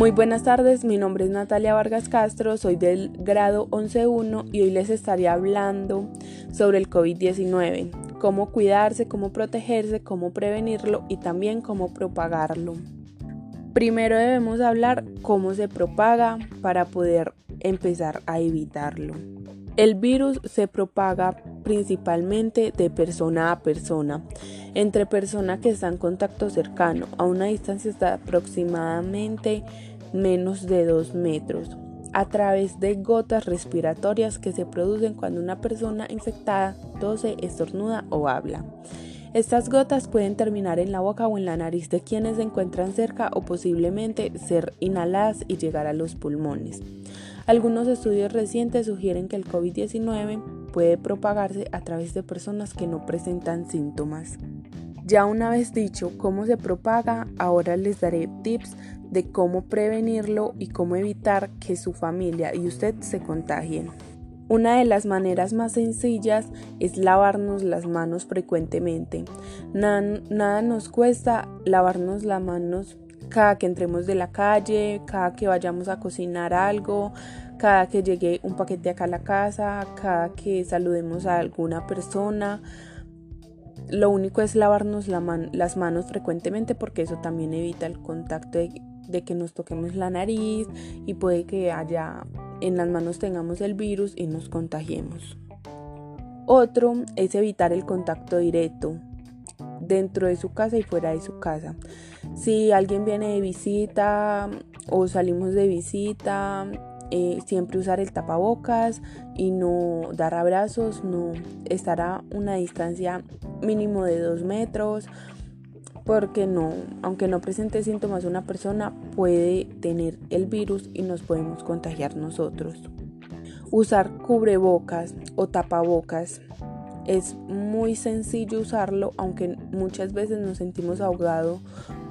Muy buenas tardes, mi nombre es Natalia Vargas Castro, soy del grado 11.1 y hoy les estaré hablando sobre el COVID-19, cómo cuidarse, cómo protegerse, cómo prevenirlo y también cómo propagarlo. Primero debemos hablar cómo se propaga para poder empezar a evitarlo. El virus se propaga principalmente de persona a persona, entre personas que están en contacto cercano, a una distancia de aproximadamente menos de 2 metros, a través de gotas respiratorias que se producen cuando una persona infectada tose, estornuda o habla. Estas gotas pueden terminar en la boca o en la nariz de quienes se encuentran cerca o posiblemente ser inhaladas y llegar a los pulmones. Algunos estudios recientes sugieren que el COVID-19 puede propagarse a través de personas que no presentan síntomas. Ya una vez dicho cómo se propaga, ahora les daré tips de cómo prevenirlo y cómo evitar que su familia y usted se contagien. Una de las maneras más sencillas es lavarnos las manos frecuentemente. Nada, nos cuesta lavarnos las manos cada que entremos de la calle, cada que vayamos a cocinar algo, cada que llegue un paquete acá a la casa, cada que saludemos a alguna persona. Lo único es lavarnos las manos frecuentemente porque eso también evita el contacto de, que nos toquemos la nariz y puede que allá en las manos tengamos el virus y nos contagiemos. Otro es evitar el contacto directo dentro de su casa y fuera de su casa. Si alguien viene de visita o salimos de visita, eh, siempre usar el tapabocas y no dar abrazos, no estar a una distancia mínimo de dos metros, porque no, aunque no presente síntomas una persona puede tener el virus y nos podemos contagiar nosotros. Usar cubrebocas o tapabocas es muy sencillo usarlo, aunque muchas veces nos sentimos ahogados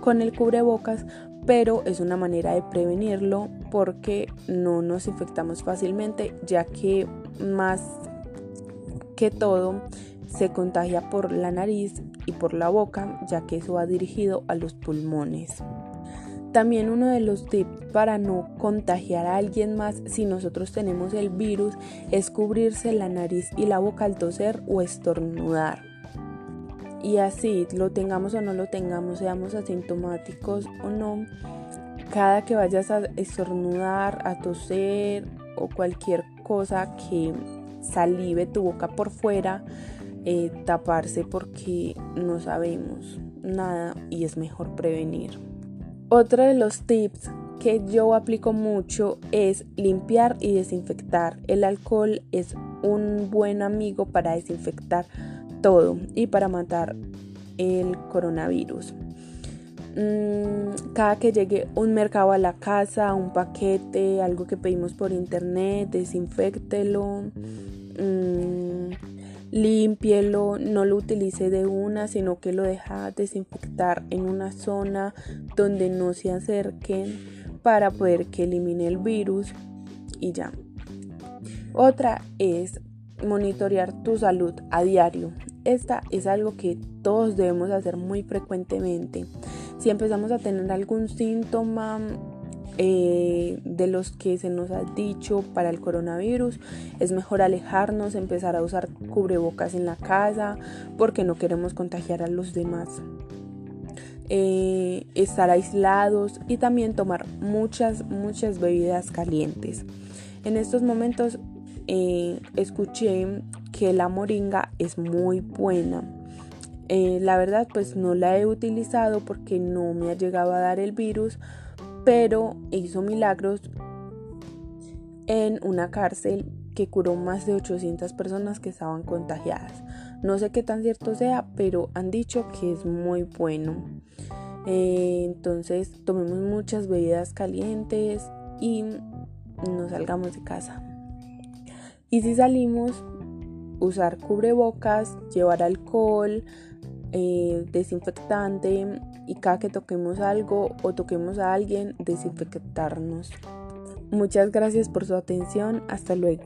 con el cubrebocas, pero es una manera de prevenirlo porque no nos infectamos fácilmente, ya que más que todo se contagia por la nariz y por la boca, ya que eso va dirigido a los pulmones. También uno de los tips para no contagiar a alguien más si nosotros tenemos el virus es cubrirse la nariz y la boca al toser o estornudar. Y así lo tengamos o no lo tengamos, seamos asintomáticos o no, cada que vayas a estornudar, a toser o cualquier cosa que salive tu boca por fuera, eh, taparse porque no sabemos nada y es mejor prevenir. Otro de los tips que yo aplico mucho es limpiar y desinfectar. El alcohol es un buen amigo para desinfectar todo y para matar el coronavirus. Mm, cada que llegue un mercado a la casa, un paquete, algo que pedimos por internet, desinfectelo. Límpielo, no lo utilice de una, sino que lo deja desinfectar en una zona donde no se acerquen para poder que elimine el virus y ya. Otra es monitorear tu salud a diario. Esta es algo que todos debemos hacer muy frecuentemente. Si empezamos a tener algún síntoma, eh, de los que se nos ha dicho para el coronavirus. Es mejor alejarnos, empezar a usar cubrebocas en la casa porque no queremos contagiar a los demás. Eh, estar aislados y también tomar muchas, muchas bebidas calientes. En estos momentos eh, escuché que la moringa es muy buena. la verdad pues no la he utilizado porque no me ha llegado a dar el virus, pero hizo milagros en una cárcel que curó más de 800 personas que estaban contagiadas. No sé qué tan cierto sea, pero han dicho que es muy bueno. Eh, entonces tomemos muchas bebidas calientes y no salgamos de casa. Y si salimos, usar cubrebocas, llevar alcohol, eh, desinfectante y cada que toquemos algo o toquemos a alguien, desinfectarnos. Muchas gracias por su atención. Hasta luego.